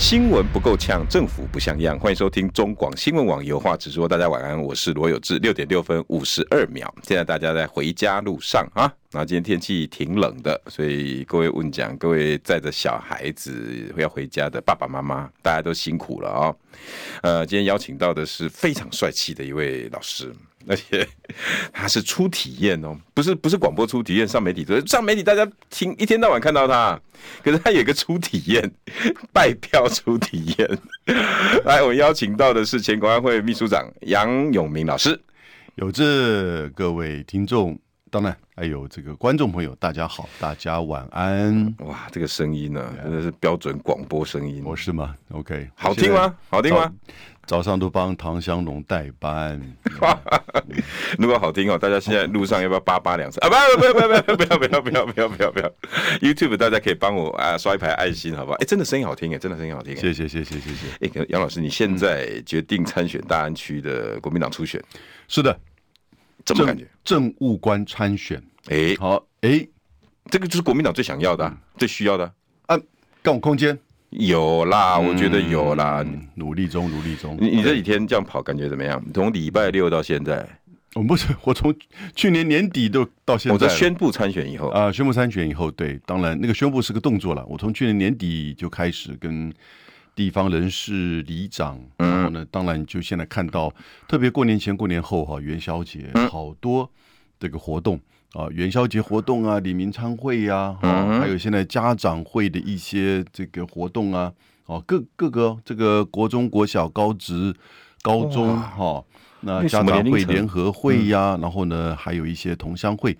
新闻不够呛，政府不像样。欢迎收听中广新闻网有话直说。大家晚安，我是罗有志。六点六分五十二秒，现在大家在回家路上啊。那今天天气挺冷的，所以各位问讲，各位载着小孩子要回家的爸爸妈妈，大家都辛苦了啊、哦。呃，今天邀请到的是非常帅气的一位老师。而且 他是初体验哦，不是不是广播初体验，上媒体上媒体大家听一天到晚看到他，可是他有一个初体验，拜票初体验。来，我邀请到的是前国安会秘书长杨永明老师，有志各位听众。当然，还有这个观众朋友，大家好，大家晚安。哇，这个声音呢，真的是标准广播声音。我是吗？OK，好听吗？好听吗？早上都帮唐香龙代班。如果好听哦，大家现在路上要不要叭叭两声啊？不不不不不不要不要不要不要不要不要！YouTube 大家可以帮我啊刷一排爱心，好不好？哎，真的声音好听哎，真的声音好听。谢谢谢谢谢谢。哎，杨老师，你现在决定参选大安区的国民党初选？是的。怎么感觉？政务官参选，哎、欸，好，哎、欸，这个就是国民党最想要的、最需要的啊。更有空间有啦，我觉得有啦。嗯、努力中，努力中。你你这几天这样跑，感觉怎么样？从礼拜六到现在，我不是，我从去年年底都到现在。我在宣布参选以后啊，宣布参选以后，对，当然那个宣布是个动作了。我从去年年底就开始跟。地方人士、里长，然后呢，当然就现在看到，特别过年前、过年后哈，元宵节好多这个活动啊，元宵节活动啊，李明参会呀，啊，还有现在家长会的一些这个活动啊，哦，各各个这个国中、国小、高职、高中哈，那家长会联合会呀，然后呢，还有一些同乡会，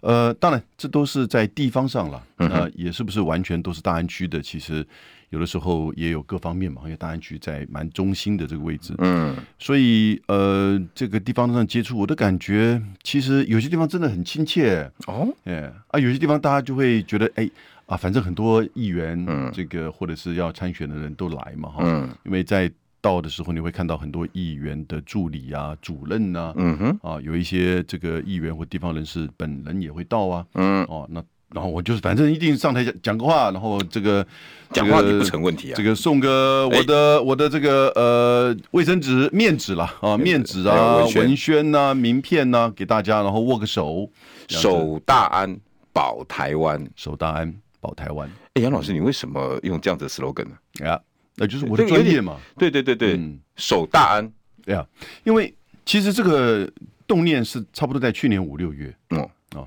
呃，当然这都是在地方上了，那也是不是完全都是大安区的？其实。有的时候也有各方面嘛，因为大安区在蛮中心的这个位置，嗯，所以呃，这个地方上接触，我的感觉其实有些地方真的很亲切。哦，哎啊，有些地方大家就会觉得哎啊，反正很多议员，嗯，这个或者是要参选的人都来嘛，哈，嗯，因为在到的时候你会看到很多议员的助理啊、主任呐，嗯哼，啊，有一些这个议员或地方人士本人也会到啊，嗯，哦，那。然后我就是反正一定上台讲讲个话，然后这个讲话也不成问题啊。这个送个我的我的这个呃卫生纸面纸啦啊面纸啊文宣呐名片呐给大家，然后握个手，守大安保台湾，守大安保台湾。哎，杨老师，你为什么用这样子的 slogan 呢？啊，那就是我的专业嘛。对对对对，守大安。对啊，因为其实这个动念是差不多在去年五六月嗯啊，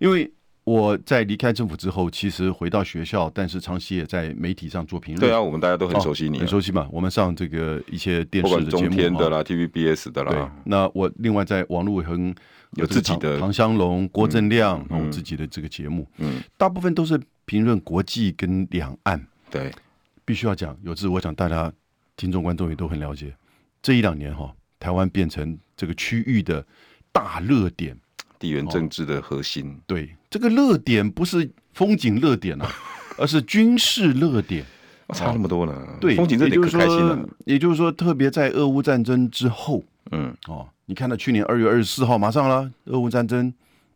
因为。我在离开政府之后，其实回到学校，但是长期也在媒体上做评论。对啊，我们大家都很熟悉你，很熟悉嘛。我们上这个一些电视的节目，中天的啦，TVBS 的啦。对，那我另外在网络很有自己的唐湘龙、郭正亮，然后自己的这个节目，嗯，大部分都是评论国际跟两岸。对，必须要讲，有志，我想大家听众观众也都很了解，这一两年哈，台湾变成这个区域的大热点。地缘政治的核心，哦、对这个热点不是风景热点啊，而是军事热点，哦、差那么多呢。对，风景热点可开心了。也就是说，特别在俄乌战争之后，嗯，哦，你看到去年二月二十四号，马上了，俄乌战争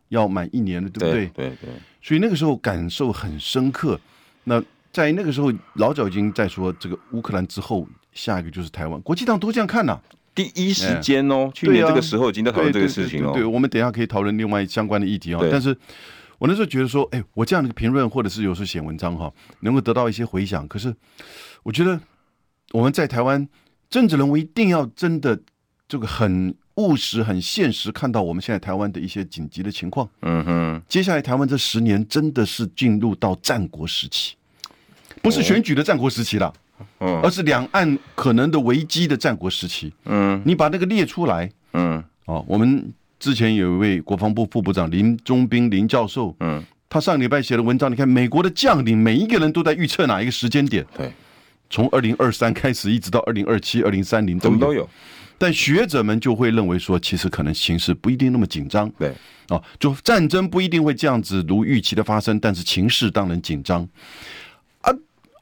要满一年了，对不对？对对。所以那个时候感受很深刻。那在那个时候，老早已经在说，这个乌克兰之后，下一个就是台湾。国际上都这样看呐、啊。第一时间哦，去年这个时候已经在讨论这个事情哦。对，我们等一下可以讨论另外相关的议题哦。但是，我那时候觉得说，哎，我这样的评论或者是有时候写文章哈，能够得到一些回响。可是，我觉得我们在台湾政治人物一定要真的这个很务实、很现实，看到我们现在台湾的一些紧急的情况。嗯哼，接下来台湾这十年真的是进入到战国时期，不是选举的战国时期了。嗯，而是两岸可能的危机的战国时期。嗯，你把那个列出来。嗯，哦，我们之前有一位国防部副部长林中斌林教授。嗯，他上礼拜写的文章，你看美国的将领每一个人都在预测哪一个时间点。对，从二零二三开始一直到二零二七、二零三零怎么。都有。但学者们就会认为说，其实可能形势不一定那么紧张。对，啊，就战争不一定会这样子如预期的发生，但是情势当然紧张。啊，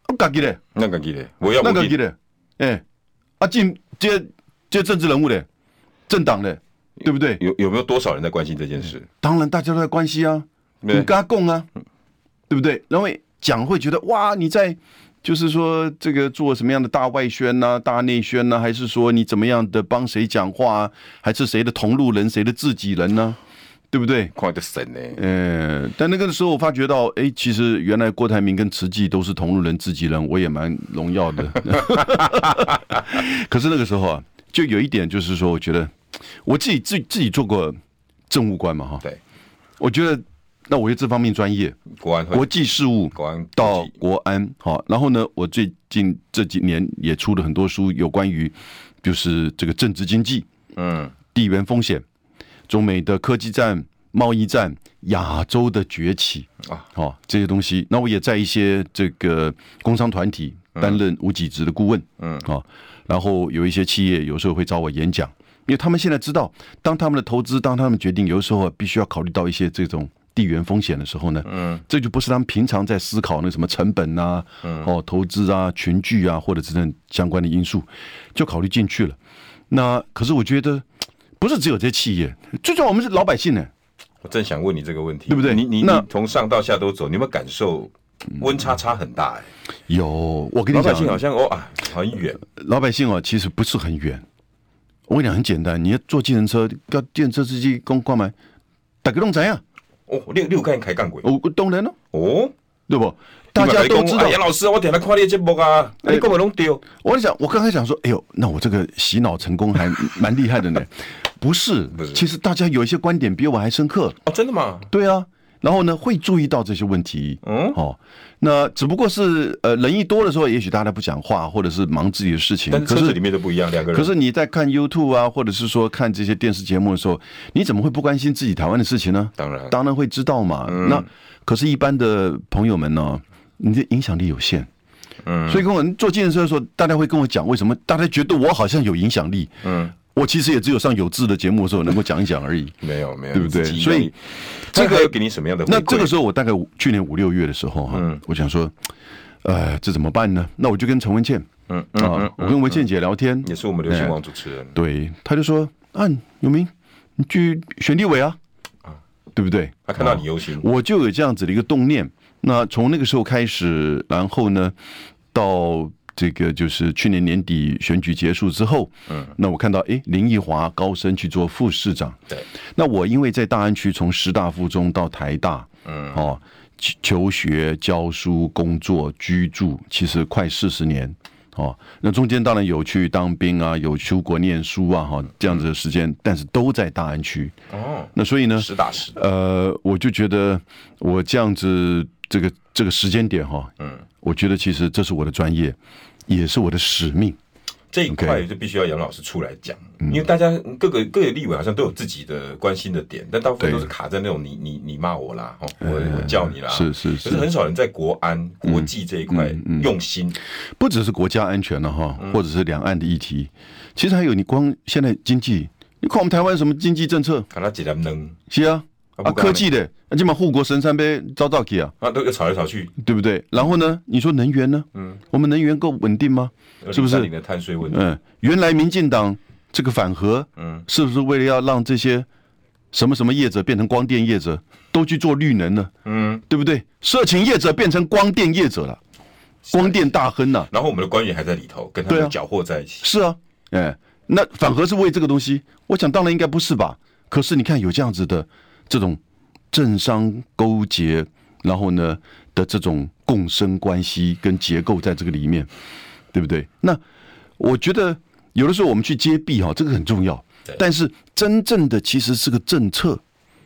我感觉嘞，那个记得，我要那个记得，哎，啊，进这这政治人物的政党的，对不对？有有没有多少人在关心这件事？当然大家都在关心啊，你跟他共啊，对不对？然后讲会觉得哇，你在。就是说，这个做什么样的大外宣呢、啊？大内宣呢、啊？还是说你怎么样的帮谁讲话、啊？还是谁的同路人、谁的自己人呢？对不对？快的神呢？嗯，但那个时候我发觉到，哎，其实原来郭台铭跟慈济都是同路人、自己人，我也蛮荣耀的。可是那个时候啊，就有一点，就是说，我觉得我自己自自己做过政务官嘛，哈，对，我觉得。那我有这方面专业，国安、国际事务、国安到国安，好，然后呢，我最近这几年也出了很多书，有关于就是这个政治经济，嗯，地缘风险、中美的科技战、贸易战、亚洲的崛起啊，好这些东西。那我也在一些这个工商团体担任无给职的顾问，嗯，好，然后有一些企业有时候会找我演讲，因为他们现在知道，当他们的投资，当他们决定，有的时候必须要考虑到一些这种。地缘风险的时候呢，嗯，这就不是他们平常在思考那什么成本啊，嗯，哦，投资啊，群聚啊，或者等等相关的因素，就考虑进去了。那可是我觉得，不是只有这些企业，最重要我们是老百姓呢。我正想问你这个问题，对不对？你你你从上到下都走，你有没有感受温差差很大？哎，有，我跟你讲，老百姓好像哦啊很远，老百姓哦其实不是很远。我跟你讲很简单，你要坐计程车，叫计程车司机公关门，大家都怎样？哦，你你有看开干过？哦，当然了。哦，对不？大家都知道。杨老师，我点来看你节目啊，你根本弄丢。我在想，我刚才想说，哎呦，那我这个洗脑成功还蛮厉害的呢。不是，不是。其实大家有一些观点比我还深刻。哦，真的吗？对啊。然后呢，会注意到这些问题。嗯，哦，那只不过是呃，人一多的时候，也许大家不讲话，或者是忙自己的事情。但车子里面都不一样，两个人。可是你在看 YouTube 啊，或者是说看这些电视节目的时候，你怎么会不关心自己台湾的事情呢？当然，当然会知道嘛。嗯、那可是，一般的朋友们呢，你的影响力有限。嗯，所以跟我坐计程车的时候，大家会跟我讲，为什么大家觉得我好像有影响力？嗯。我其实也只有上有志的节目的时候能够讲一讲而已，没有没有，对不对？所以这个给你什么样的？那这个时候我大概去年五六月的时候哈，我想说，呃，这怎么办呢？那我就跟陈文倩，嗯啊，我跟文倩姐聊天，也是我们流行网主持人，对，他就说啊，有明，你去选立委啊，啊，对不对？他看到你忧心，我就有这样子的一个动念。那从那个时候开始，然后呢，到。这个就是去年年底选举结束之后，嗯，那我看到哎，林奕华高升去做副市长，对。那我因为在大安区从师大附中到台大，嗯，哦，求学、教书、工作、居住，其实快四十年，哦，那中间当然有去当兵啊，有出国念书啊，哈，这样子的时间，但是都在大安区。哦，那所以呢，实打实，呃，我就觉得我这样子这个这个时间点哈，嗯。我觉得其实这是我的专业，也是我的使命。这一块就必须要杨老师出来讲，因为大家各个各个立委好像都有自己的关心的点，但大部分都是卡在那种你你你骂我啦，我我叫你啦，是是是，可是很少人在国安国际这一块用心。不只是国家安全了哈，或者是两岸的议题，其实还有你光现在经济，你看我们台湾什么经济政策？看他几难能，是啊。啊，科技的，那起码护国神山呗，招到给啊，啊，都要吵来吵去，对不对？然后呢，你说能源呢？嗯，我们能源够稳定吗？是不是？你的碳税问题。嗯，原来民进党这个反核，嗯，是不是为了要让这些什么什么业者变成光电业者，都去做绿能呢？嗯，对不对？色情业者变成光电业者了，光电大亨呐。然后我们的官员还在里头，跟他们搅和在一起。是啊，哎，那反核是为这个东西？我想当然应该不是吧？可是你看有这样子的。这种政商勾结，然后呢的这种共生关系跟结构在这个里面，对不对？那我觉得有的时候我们去揭弊哈，这个很重要。但是真正的其实是个政策，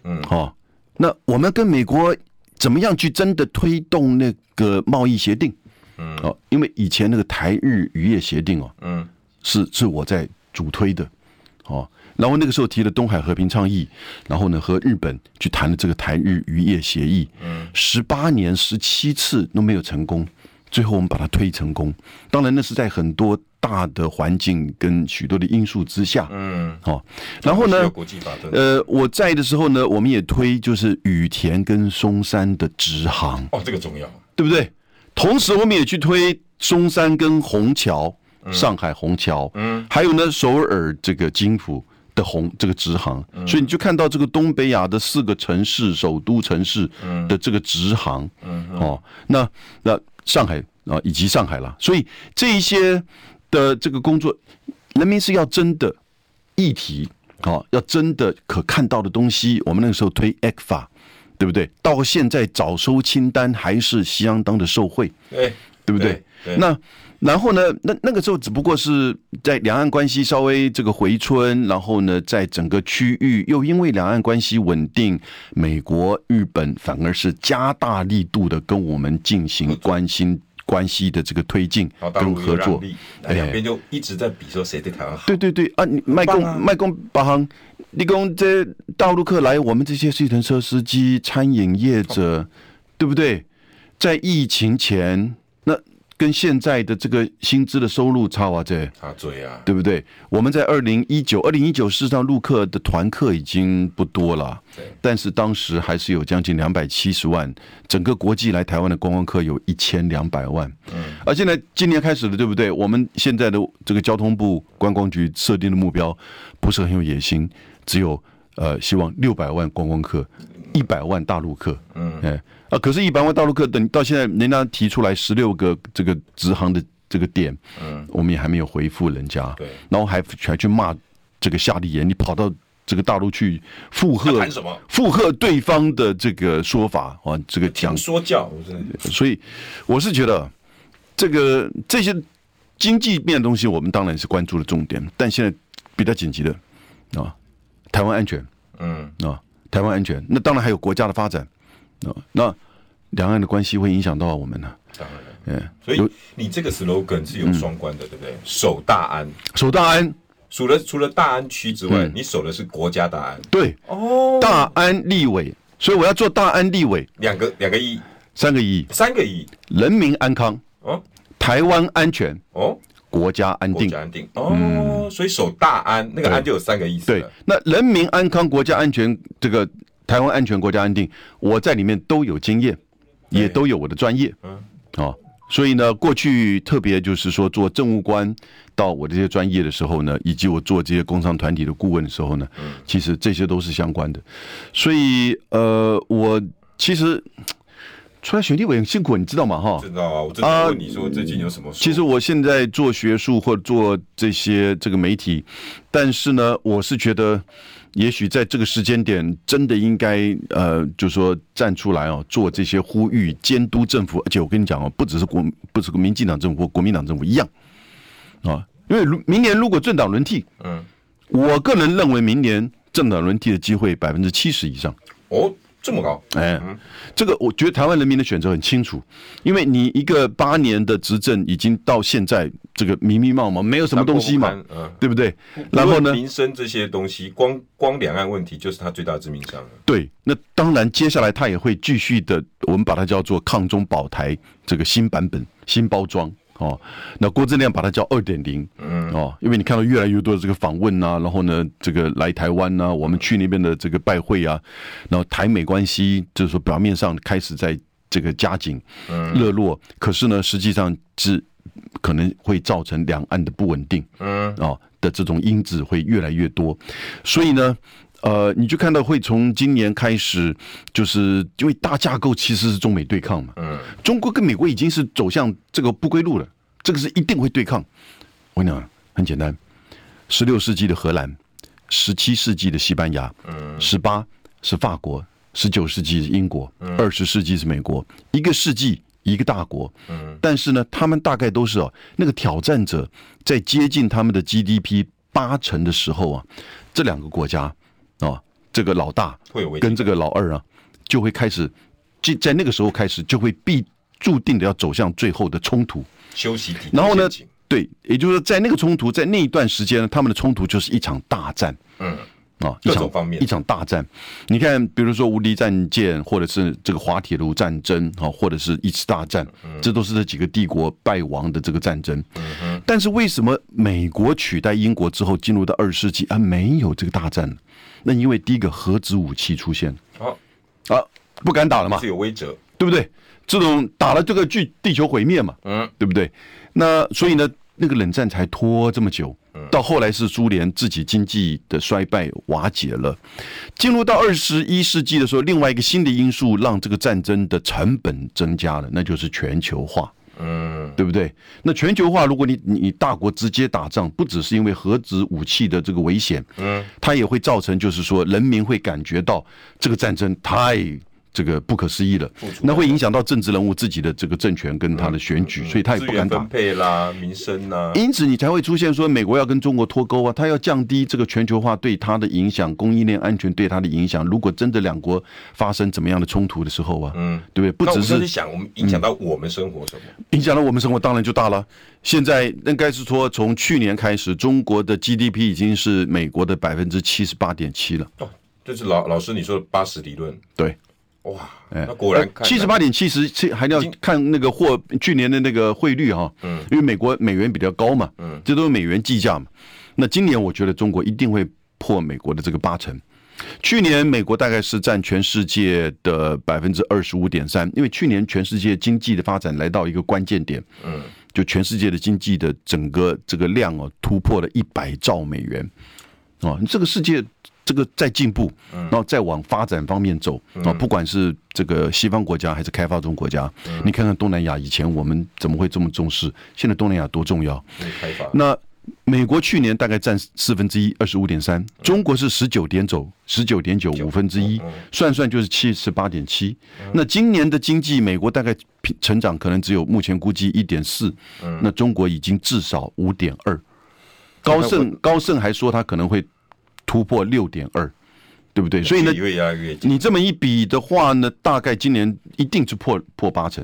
嗯，好。那我们跟美国怎么样去真的推动那个贸易协定？嗯，哦，因为以前那个台日渔业协定哦，嗯，是是我在主推的，哦。然后那个时候提了东海和平倡议，然后呢和日本去谈了这个台日渔业协议，嗯，十八年十七次都没有成功，最后我们把它推成功。当然，那是在很多大的环境跟许多的因素之下。嗯，哦。然后呢，呃，我在的时候呢，我们也推就是羽田跟松山的直航。哦，这个重要，对不对？同时，我们也去推松山跟虹桥，上海虹桥。嗯，还有呢，首尔这个金浦。的红这个直航，所以你就看到这个东北亚的四个城市首都城市的这个直航，哦，那那上海啊以及上海了，所以这一些的这个工作，人民是要真的议题啊，要真的可看到的东西。我们那个时候推 ECFA，对不对？到现在早收清单还是相当的受惠，对不对？那。然后呢，那那个时候只不过是在两岸关系稍微这个回春，然后呢，在整个区域又因为两岸关系稳定，美国、日本反而是加大力度的跟我们进行关心关系的这个推进跟合作，两边就一直在比说谁对台湾好。对对对啊，你卖公卖公八行，你讲这大陆客来，我们这些计程车司机、餐饮业者，对不对？在疫情前。跟现在的这个薪资的收入差啊，这。差嘴啊，对不对？我们在二零一九，二零一九事实上陆客的团客已经不多了，对，但是当时还是有将近两百七十万，整个国际来台湾的观光客有一千两百万，嗯，而现在今年开始了，对不对？我们现在的这个交通部观光局设定的目标不是很有野心，只有呃希望六百万观光客，一百万大陆客，嗯，哎。啊！可是，一百万大陆客等到现在，人家提出来十六个这个直航的这个点，嗯，我们也还没有回复人家，对，然后还还去骂这个夏立言，你跑到这个大陆去附和什么？附和对方的这个说法啊，这个讲说教，所以我是觉得这个这些经济面的东西，我们当然是关注的重点，但现在比较紧急的啊，台湾安全，嗯啊，台湾安全，那当然还有国家的发展。那两岸的关系会影响到我们呢？当然，嗯，所以你这个 slogan 是有双关的，对不对？守大安，守大安，除了除了大安区之外，你守的是国家大安。对，哦，大安立委，所以我要做大安立委，两个两个意义，三个意义，三个意义，人民安康，哦，台湾安全，哦，国家安定，国家安定，哦，所以守大安，那个安就有三个意思。对，那人民安康，国家安全，这个。台湾安全，国家安定，我在里面都有经验，也都有我的专业，嗯，哦，所以呢，过去特别就是说做政务官到我这些专业的时候呢，以及我做这些工商团体的顾问的时候呢，其实这些都是相关的，所以呃，我其实 出来选立委很辛苦，你知道吗？哈，知道啊，我正在问你说最近有什么？其实我现在做学术或做这些这个媒体，但是呢，我是觉得。也许在这个时间点，真的应该呃，就说站出来哦，做这些呼吁、监督政府。而且我跟你讲哦，不只是国，不只是民进党政府或国民党政府一样啊。因为明年如果政党轮替，嗯，我个人认为明年政党轮替的机会百分之七十以上。哦。这么高，哎，这个我觉得台湾人民的选择很清楚，因为你一个八年的执政已经到现在这个迷迷茫茫，没有什么东西嘛，嗯，对不对？然后呢，民生这些东西，光光两岸问题就是他最大的致命伤。对，那当然接下来他也会继续的，我们把它叫做抗中保台这个新版本、新包装。哦，那郭正亮把它叫二点零，嗯，哦，因为你看到越来越多的这个访问呐、啊，然后呢，这个来台湾呐、啊，我们去那边的这个拜会啊，然后台美关系就是说表面上开始在这个加紧、嗯。热络，嗯、可是呢，实际上是可能会造成两岸的不稳定，嗯，哦的这种因子会越来越多，所以呢。呃，你就看到会从今年开始，就是因为大架构其实是中美对抗嘛。嗯。中国跟美国已经是走向这个不归路了，这个是一定会对抗。我跟你讲，很简单，十六世纪的荷兰，十七世纪的西班牙，嗯，十八是法国，十九世纪是英国，二十世纪是美国，一个世纪一个大国。嗯。但是呢，他们大概都是哦，那个挑战者在接近他们的 GDP 八成的时候啊，这两个国家。哦，这个老大跟这个老二啊，就会开始，就在那个时候开始，就会必注定的要走向最后的冲突。休息。然后呢，对，也就是说，在那个冲突，在那一段时间呢，他们的冲突就是一场大战。嗯。啊，一场方面一场大战。你看，比如说无敌战舰，或者是这个滑铁卢战争啊，或者是一次大战，这都是这几个帝国败亡的这个战争。嗯但是为什么美国取代英国之后进入到二十世纪啊没有这个大战呢？那因为第一个核子武器出现，啊啊不敢打了嘛，是有威慑，对不对？这种打了这个巨地球毁灭嘛，嗯，对不对？那所以呢，那个冷战才拖这么久。到后来是苏联自己经济的衰败瓦解了，进入到二十一世纪的时候，另外一个新的因素让这个战争的成本增加了，那就是全球化，嗯，对不对？那全球化，如果你你大国直接打仗，不只是因为核子武器的这个危险，嗯，它也会造成就是说人民会感觉到这个战争太。这个不可思议了，那会影响到政治人物自己的这个政权跟他的选举，所以他也不敢打。分配啦，民生呐，因此你才会出现说美国要跟中国脱钩啊，他要降低这个全球化对他的影响，供应链安全对他的影响。如果真的两国发生怎么样的冲突的时候啊，嗯，对不对？不只是想我们影响到我们生活什么，影响到我们生活当然就大了。现在应该是说，从去年开始，中国的 GDP 已经是美国的百分之七十八点七了。哦，就是老老师你说的八十理论，对。哇，哎，那果然七十八点七十，七还要看那个货去年的那个汇率哈，嗯，因为美国美元比较高嘛，嗯，这都是美元计价嘛。那今年我觉得中国一定会破美国的这个八成。去年美国大概是占全世界的百分之二十五点三，因为去年全世界经济的发展来到一个关键点，嗯，就全世界的经济的整个这个量哦突破了一百兆美元，哦，这个世界。这个在进步，然后再往发展方面走啊！不管是这个西方国家还是开发中国家，你看看东南亚，以前我们怎么会这么重视？现在东南亚多重要？那美国去年大概占四分之一，二十五点三；中国是十九点九，十九点九五分之一，算算就是七十八点七。那今年的经济，美国大概成长可能只有目前估计一点四，那中国已经至少五点二。高盛高盛还说他可能会。突破六点二，对不对？所以呢，你这么一比的话呢，大概今年一定是破破八成。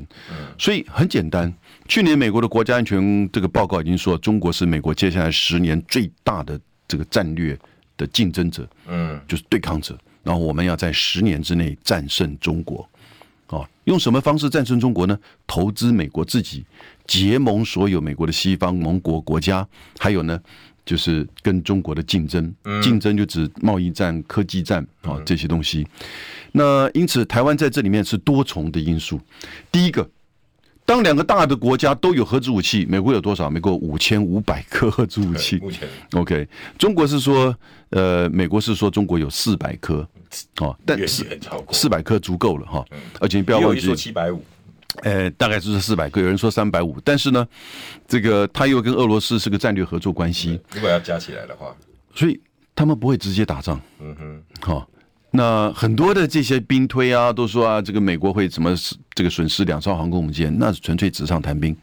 所以很简单，去年美国的国家安全这个报告已经说，中国是美国接下来十年最大的这个战略的竞争者，嗯，就是对抗者。然后我们要在十年之内战胜中国，啊，用什么方式战胜中国呢？投资美国自己，结盟所有美国的西方盟国国家，还有呢？就是跟中国的竞争，竞争就指贸易战、科技战啊这些东西。那因此，台湾在这里面是多重的因素。第一个，当两个大的国家都有核子武器，美国有多少？美国五千五百颗核子武器。目前，OK，中国是说，呃，美国是说中国有四百颗，哦，但是四百颗足够了哈。而且你不要忘记，七百五。呃，大概就是四百个，有人说三百五，但是呢，这个他又跟俄罗斯是个战略合作关系。如果要加起来的话，所以他们不会直接打仗。嗯哼，好，那很多的这些兵推啊，都说啊，这个美国会怎么这个损失两艘航空母舰，那是纯粹纸上谈兵，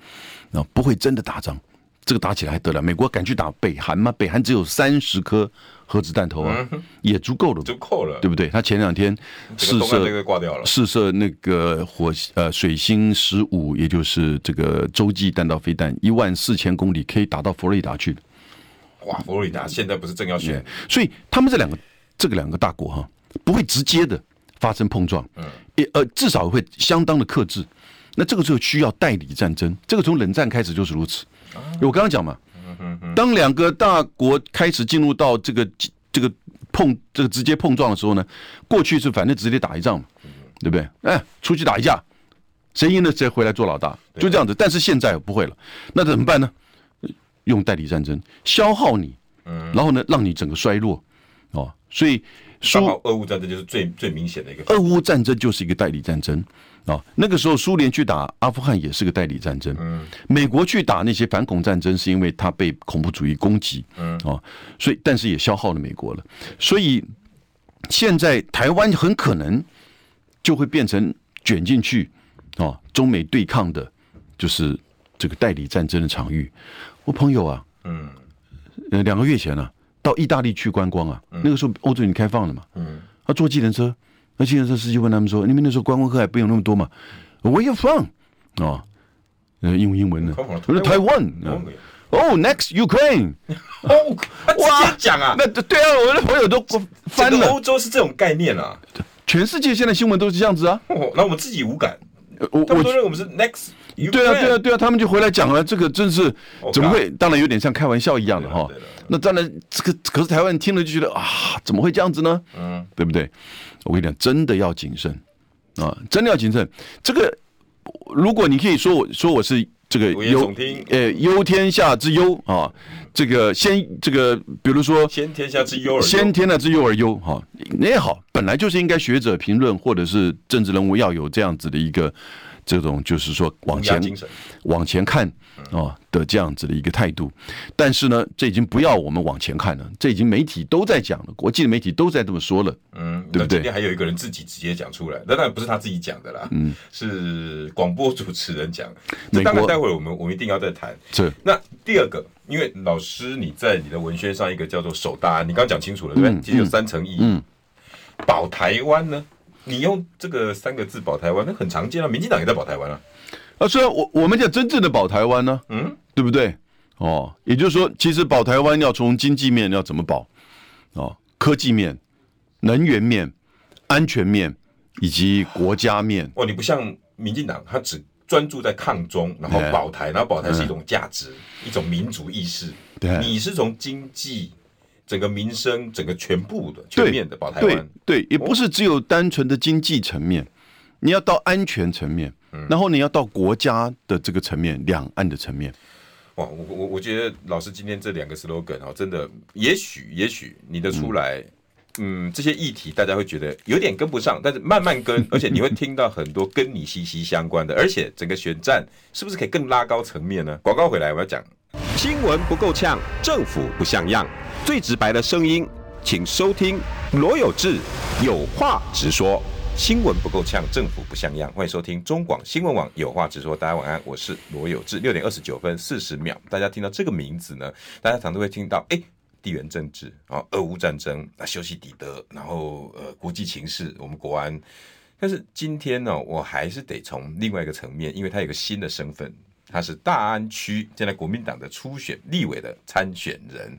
啊，不会真的打仗。这个打起来还得了？美国敢去打北韩吗？北韩只有三十颗核子弹头啊，也足够了，足够了，对不对？他前两天试射试射那个火呃水星十五，也就是这个洲际弹道飞弹，一万四千公里可以打到佛罗里达去。哇，佛罗里达现在不是正要选？所以他们这两个这个两个大国哈，不会直接的发生碰撞，嗯，也呃至少会相当的克制。那这个时候需要代理战争，这个从冷战开始就是如此。我刚刚讲嘛，当两个大国开始进入到这个这个碰这个直接碰撞的时候呢，过去是反正直接打一仗嘛，对不对？哎，出去打一架，谁赢了谁回来做老大，就这样子。但是现在不会了，那怎么办呢？用代理战争消耗你，然后呢，让你整个衰落哦。所以说，俄乌战争就是最最明显的一个。俄乌战争就是一个代理战争。啊、哦，那个时候苏联去打阿富汗也是个代理战争。嗯，美国去打那些反恐战争，是因为他被恐怖主义攻击。嗯，哦，所以但是也消耗了美国了。所以现在台湾很可能就会变成卷进去，哦，中美对抗的，就是这个代理战争的场域。我朋友啊，嗯，呃，两个月前呢、啊，到意大利去观光啊，那个时候欧洲已经开放了嘛。嗯，他坐计程车。那计程车司机问他们说：“你们那时候观光客还不用那么多嘛？”“Where you from？” 哦，呃，用英文的。我说：“台湾。”哦，Next Ukraine，哦，直接讲啊，那对啊，我的朋友都翻了。欧洲是这种概念啊，全世界现在新闻都是这样子啊。哦，那我们自己无感，我他们都认为我们是 Next Ukraine。对啊，对啊，对啊，他们就回来讲了，这个真是怎么会？当然有点像开玩笑一样的哈。那当然，这个可是台湾人听了就觉得啊，怎么会这样子呢？嗯，对不对？我跟你讲，真的要谨慎啊，真的要谨慎。这个，如果你可以说我说我是。这个忧呃忧天下之忧啊，这个先这个比如说先天下之忧而先天下之忧而忧哈，那也好，本来就是应该学者评论或者是政治人物要有这样子的一个。这种就是说往前往前看啊的这样子的一个态度，但是呢，这已经不要我们往前看了，这已经媒体都在讲了，国际的媒体都在这么说了，嗯，对不对？今天还有一个人自己直接讲出来，那当然不是他自己讲的啦，嗯，是广播主持人讲。这当然，待会儿我们我们一定要再谈。是那第二个，因为老师你在你的文宣上一个叫做首大案，你刚讲清楚了，对不对？其实有三层意义，保台湾呢？你用这个三个字保台湾，那很常见啊。民进党也在保台湾啊。啊，虽然我我们讲真正的保台湾呢，嗯，对不对？哦，也就是说，其实保台湾要从经济面要怎么保？哦，科技面、能源面、安全面以及国家面。哦，你不像民进党，他只专注在抗中，然后保台，然后保台是一种价值，一种民族意识。对，你是从经济。整个民生，整个全部的全面的保台湾，对，对，也不是只有单纯的经济层面，你要到安全层面，然后你要到国家的这个层面，两岸的层面。哇，我我我觉得老师今天这两个 slogan 啊，真的，也许也许你的出来，嗯，这些议题大家会觉得有点跟不上，但是慢慢跟，而且你会听到很多跟你息息相关的，而且整个选战是不是可以更拉高层面呢？广告回来我要讲，新闻不够呛，政府不像样。最直白的声音，请收听罗有志有话直说。新闻不够呛，政府不像样。欢迎收听中广新闻网有话直说。大家晚安，我是罗有志。六点二十九分四十秒，大家听到这个名字呢，大家常都会听到，哎，地缘政治啊，俄乌战争啊，修昔底德，然后呃，国际情势，我们国安。但是今天呢，我还是得从另外一个层面，因为他有个新的身份。他是大安区现在国民党的初选立委的参选人，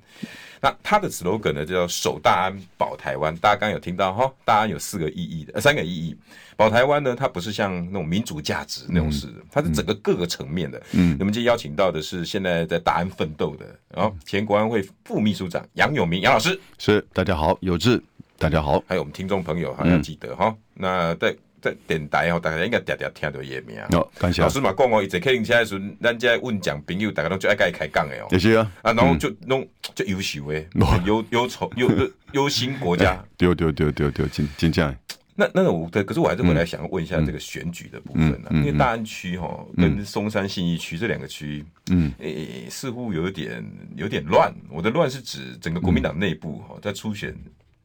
那他的 slogan 呢就叫“守大安保台湾”。大家刚刚有听到哈，大安有四个意义的，呃，三个意义。保台湾呢，它不是像那种民主价值那种事，它是整个各个层面的。嗯，我们今天邀请到的是现在在大安奋斗的，然后前国安会副秘书长杨永明杨老师。是，大家好，有志，大家好，还有我们听众朋友，好像记得哈、嗯。那在。在电台哦，大家应该常常听到伊个名。哦，感谢老师嘛，讲哦，伊坐客运车的时阵，咱这问讲朋友，大家拢就爱甲伊开讲的哦。也是啊，啊，然后就拢就优秀诶，优优丑优优新国家。对对对对对，真真这样。那那我对，可是我还是回来想问一下这个选举的部分呢，因为大安区哈跟松山信义区这两个区，嗯，诶，似乎有点有点乱。我的乱是指整个国民党内部哈，在初选。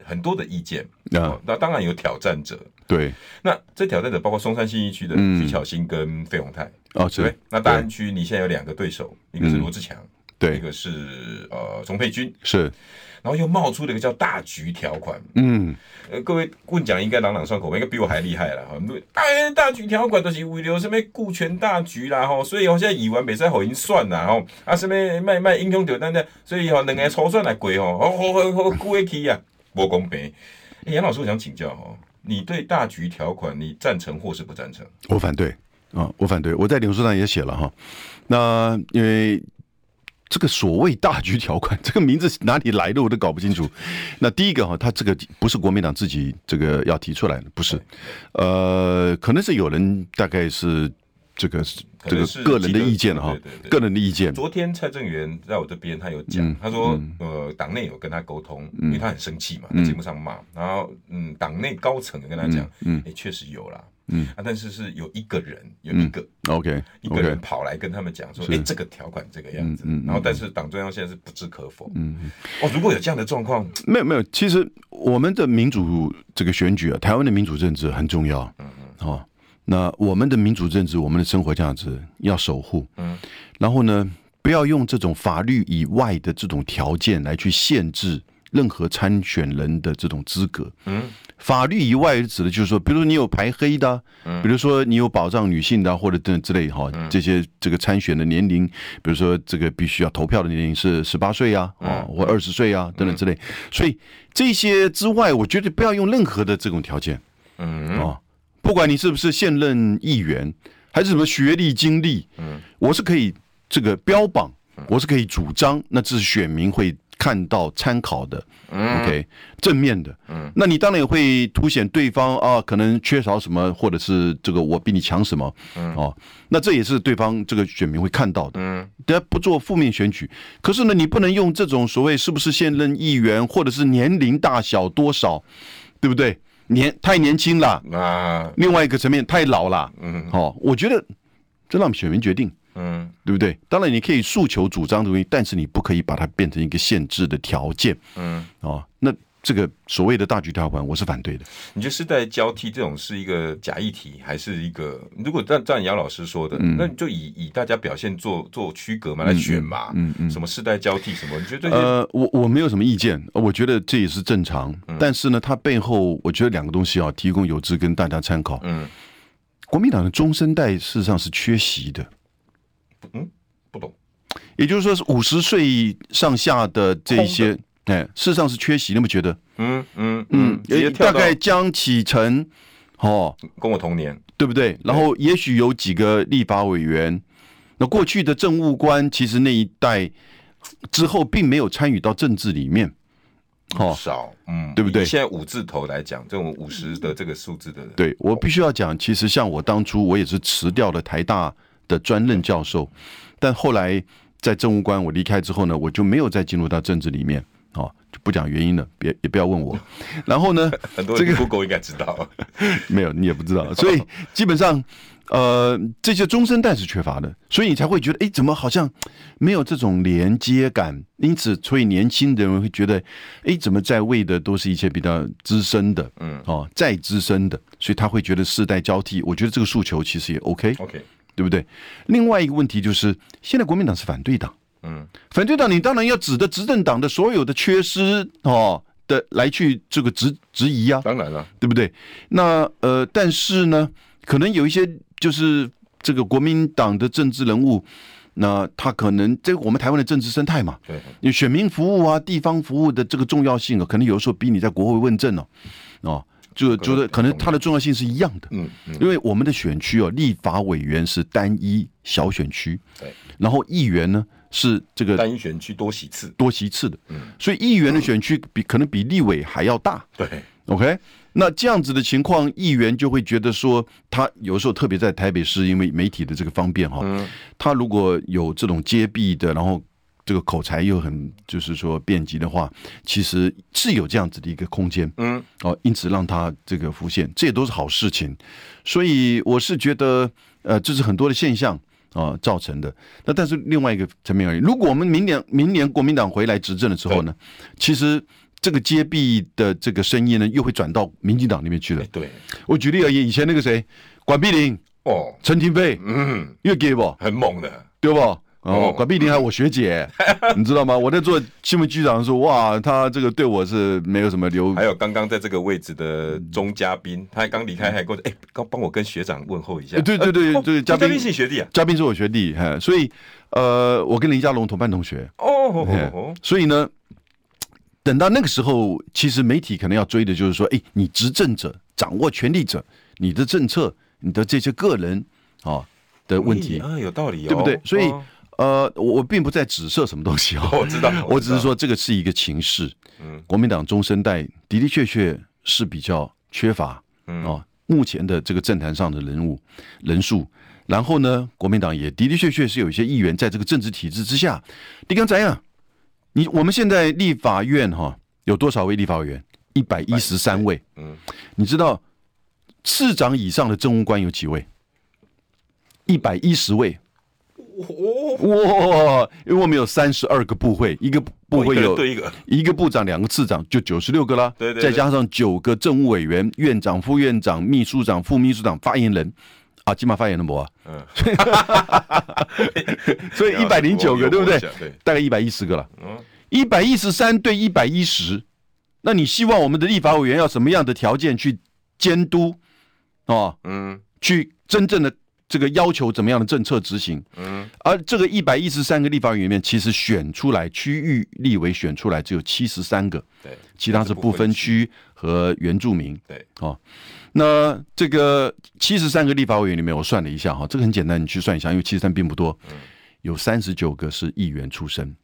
很多的意见。啊，那当然有挑战者。对，那这挑战者包括松山新一区的徐巧芯跟费鸿泰。哦，对。那大安区你现在有两个对手，一个是罗志强，对，一个是呃钟佩君，是。然后又冒出了一个叫大局条款，嗯，呃，各位问讲应该朗朗上口，应该比我还厉害了哈。哎，大局条款都是为了什么顾全大局啦哈，所以我现在以完美赛好已经算啦哈，啊什么卖卖英雄掉单的，所以哈两个抽算来贵哦，好好好好顾得起啊。不公平！杨老师，我想请教哈，你对大局条款你赞成或是不赞成？我反对啊，我反对。我在脸书上也写了哈。那因为这个所谓大局条款，这个名字哪里来的我都搞不清楚。那第一个哈，他这个不是国民党自己这个要提出来的，不是。呃，可能是有人大概是。这个是这个个人的意见哈，个人的意见。昨天蔡正元在我这边，他有讲，他说呃，党内有跟他沟通，因为他很生气嘛，在节目上骂，然后嗯，党内高层跟他讲，嗯，哎，确实有啦，嗯，啊，但是是有一个人，有一个，OK，一个人跑来跟他们讲说，哎，这个条款这个样子，然后但是党中央现在是不置可否，嗯，哦，如果有这样的状况，没有没有，其实我们的民主这个选举啊，台湾的民主政治很重要，嗯嗯，哦。那我们的民主政治，我们的生活价值要守护。嗯，然后呢，不要用这种法律以外的这种条件来去限制任何参选人的这种资格。嗯，法律以外指的就是说，比如说你有排黑的、啊，嗯，比如说你有保障女性的、啊、或者等之类哈，这些这个参选的年龄，比如说这个必须要投票的年龄是十八岁啊，啊，或二十岁啊等等之类。所以这些之外，我觉得不要用任何的这种条件，嗯。啊，不管你是不是现任议员，还是什么学历、经历，嗯，我是可以这个标榜。我是可以主张，那这是选民会看到参考的，OK，正面的，嗯，那你当然也会凸显对方啊，可能缺少什么，或者是这个我比你强什么，嗯，哦，那这也是对方这个选民会看到的，嗯，大家不做负面选举，可是呢，你不能用这种所谓是不是现任议员，或者是年龄大小多少，对不对？年太年轻了啊，另外一个层面太老了，嗯，好，我觉得这让选民决定。嗯，对不对？当然你可以诉求主张的东西，但是你不可以把它变成一个限制的条件。嗯，哦，那这个所谓的大局条款，我是反对的。你觉得世代交替这种是一个假议题，还是一个？如果照照杨老师说的，嗯、那你就以以大家表现做做区隔嘛，来选嘛。嗯嗯，嗯。什么世代交替什么？你觉得？呃，我我没有什么意见，我觉得这也是正常。嗯、但是呢，它背后我觉得两个东西啊，提供有志跟大家参考。嗯，国民党的中生代事实上是缺席的。嗯，不懂，也就是说是五十岁上下的这些，哎，事实上是缺席，那么觉得？嗯嗯嗯，也大概江启臣，哦，跟我同年，对不对？然后也许有几个立法委员，那过去的政务官其实那一代之后并没有参与到政治里面，哦，少，嗯，对不对？现在五字头来讲，这种五十的这个数字的人，对，我必须要讲，其实像我当初我也是辞掉了台大。的专任教授，但后来在政务官我离开之后呢，我就没有再进入到政治里面，哦，就不讲原因了，别也不要问我。然后呢，很多人 Google 应该知道，没有你也不知道，所以基本上，呃，这些中生代是缺乏的，所以你才会觉得，哎，怎么好像没有这种连接感？因此，所以年轻人会觉得，哎，怎么在位的都是一些比较资深的，嗯，哦，再资深的，所以他会觉得世代交替。我觉得这个诉求其实也 OK，OK。对不对？另外一个问题就是，现在国民党是反对党，嗯，反对党你当然要指的执政党的所有的缺失哦的来去这个质质疑啊，当然了，对不对？那呃，但是呢，可能有一些就是这个国民党的政治人物，那他可能这个我们台湾的政治生态嘛，对，你选民服务啊，地方服务的这个重要性啊，可能有的时候比你在国会问政哦，哦。就觉得可能它的重要性是一样的，嗯，因为我们的选区哦，立法委员是单一小选区，对，然后议员呢是这个单一选区多席次，多席次的，嗯，所以议员的选区比可能比立委还要大，对，OK，那这样子的情况，议员就会觉得说，他有时候特别在台北市，因为媒体的这个方便哈，他如果有这种接臂的，然后。这个口才又很，就是说便捷的话，其实是有这样子的一个空间，嗯，哦，因此让他这个浮现，这也都是好事情。所以我是觉得，呃，这是很多的现象啊、呃、造成的。那但是另外一个层面而言，如果我们明年明年国民党回来执政的时候呢，其实这个接弊的这个声音呢，又会转到民进党那边去了。对，我举例而言，以前那个谁，管碧玲哦，陈廷飞，嗯，又给不很猛的，对不？哦，管碧玲还我学姐，你知道吗？我在做新闻局长的时候，哇，他这个对我是没有什么留。还有刚刚在这个位置的钟嘉宾，他刚离开，还跟我，哎，刚帮我跟学长问候一下。对对对对，嘉宾是学弟啊，嘉宾是我学弟，哈，所以呃，我跟林家龙同班同学。哦，所以呢，等到那个时候，其实媒体可能要追的就是说，哎，你执政者掌握权力者，你的政策，你的这些个人啊的问题啊，有道理，对不对？所以。呃，我我并不在指涉什么东西哦，我知道，我只是说这个是一个情势。嗯，国民党中生代的的确确是比较缺乏，嗯哦，目前的这个政坛上的人物人数，然后呢，国民党也的的确确是有一些议员在这个政治体制之下，你刚怎样，你我们现在立法院哈有多少位立法委员？一百一十三位，嗯，你知道市长以上的政务官有几位？一百一十位。哇！因为我们有三十二个部会，一个部会有一个部长、两个次长，就九十六个啦。对对，再加上九个政务委员、院长、副院长、秘书长、副秘书长、发言人啊，起码发言了博啊。嗯，所以 一百零九个，对不对？大概一百一十个了。嗯，一百一十三对一百一十，那你希望我们的立法委员要什么样的条件去监督哦？嗯，去真正的这个要求怎么样的政策执行？嗯，而这个一百一十三个立法委员里面，其实选出来区域立委选出来只有七十三个，对，其他是不分区和原住民，对，哦。那这个七十三个立法委员里面，我算了一下哈，这个很简单，你去算一下，因为七十三并不多，有三十九个是议员出身。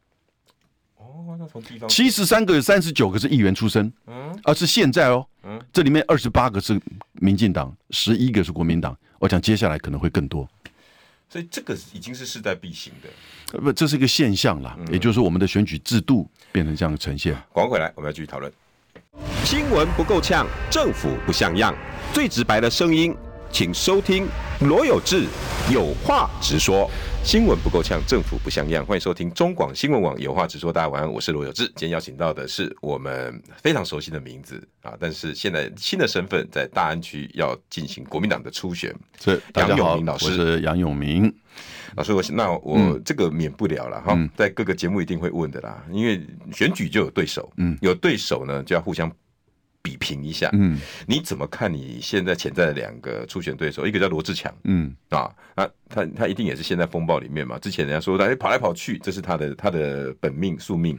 哦，那从地方七十三个有三十九个是议员出身，嗯，而是现在哦，嗯，这里面二十八个是民进党，十一个是国民党，我想接下来可能会更多。所以这个已经是势在必行的，不，这是一个现象啦，也就是说我们的选举制度变成这样的呈现。广回来，我们要继续讨论。新闻不够呛，政府不像样。最直白的声音，请收听罗有志有话直说。新闻不够呛，政府不像样。欢迎收听中广新闻网有话直说。大家晚安，我是罗有志。今天邀请到的是我们非常熟悉的名字啊，但是现在新的身份在大安区要进行国民党的初选。是杨永明老师，我是杨永明老师。我那我这个免不了了哈，嗯、在各个节目一定会问的啦，因为选举就有对手，嗯，有对手呢就要互相。比拼一下，嗯，你怎么看你现在潜在的两个初选对手？一个叫罗志强，嗯啊，那他他一定也是现在风暴里面嘛。之前人家说他跑来跑去，这是他的他的本命宿命。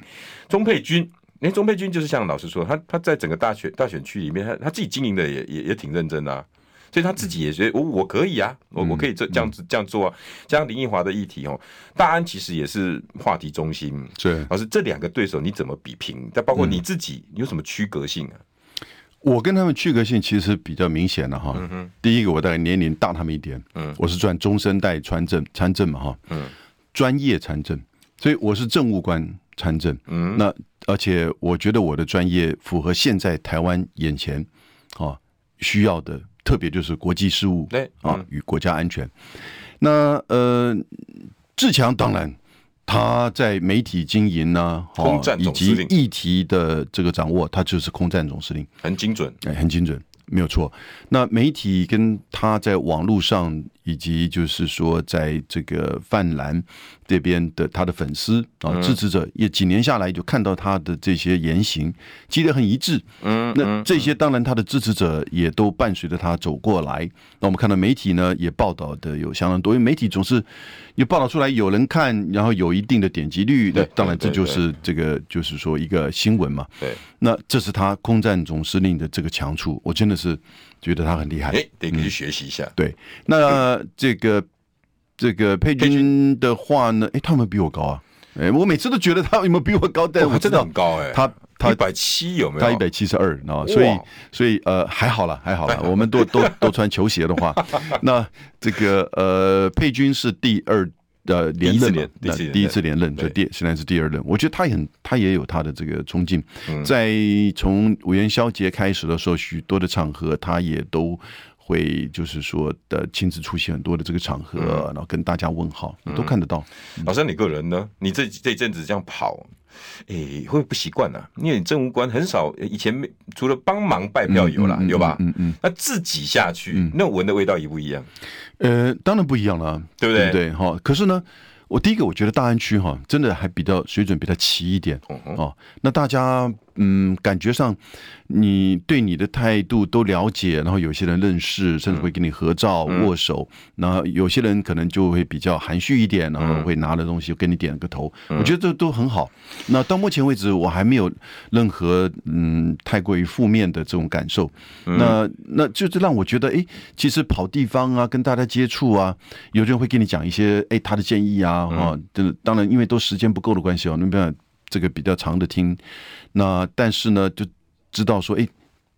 钟佩君，因为钟佩君就是像老师说，他他在整个大选大选区里面，他他自己经营的也也也挺认真啊，所以他自己也觉得我我可以啊，我我可以这这样子这样做啊。像林奕华的议题哦，大安其实也是话题中心。对，老师这两个对手你怎么比拼？但包括你自己，你有什么区隔性啊？我跟他们区隔性其实比较明显的哈。第一个，我大概年龄大他们一点。嗯，我是赚中生代参政参政嘛哈。嗯，专业参政，所以我是政务官参政。嗯，那而且我觉得我的专业符合现在台湾眼前啊需要的，特别就是国际事务对啊与国家安全。那呃，志强当然。他在媒体经营呢，以及议题的这个掌握，他就是空战总司令，很精准，哎，很精准，没有错。那媒体跟他在网络上，以及就是说，在这个泛蓝这边的他的粉丝啊支持者，也几年下来就看到他的这些言行，记得很一致。嗯，那这些当然他的支持者也都伴随着他走过来。那我们看到媒体呢也报道的有相当多，因为媒体总是有报道出来有人看，然后有一定的点击率，那当然这就是这个就是说一个新闻嘛。对，那这是他空战总司令的这个强处，我真的是。觉得他很厉害，哎，得去学习一下。对，那这个这个佩君的话呢？哎，他有没有比我高啊？哎，我每次都觉得他有没有比我高，但我真的很高哎。他他一百七有没有？他一百七十二，那所以所以呃还好了，还好了。我们都都都穿球鞋的话，那这个呃佩君是第二。呃，连任那第一次连任，就第现在是第二任。我觉得他也很，他也有他的这个冲劲。在从委员萧杰开始的时候，许多的场合，他也都会就是说的亲自出席很多的这个场合，然后跟大家问好，都看得到。老师，你个人呢？你这这阵子这样跑。哎，会不会不习惯呢？因为你政务官很少，以前没除了帮忙拜票有啦，有吧？嗯嗯。那自己下去，那闻的味道也不一样。呃，当然不一样了，对不对？对哈。可是呢，我第一个我觉得大安区哈，真的还比较水准比较齐一点哦。那大家。嗯，感觉上你对你的态度都了解，然后有些人认识，甚至会跟你合照、握手。然后有些人可能就会比较含蓄一点，然后会拿了东西跟你点个头。我觉得这都很好。那到目前为止，我还没有任何嗯太过于负面的这种感受。那那就是让我觉得，哎，其实跑地方啊，跟大家接触啊，有人会跟你讲一些哎他的建议啊，啊，这当然因为都时间不够的关系哦，那边。这个比较长的听，那但是呢，就知道说，哎，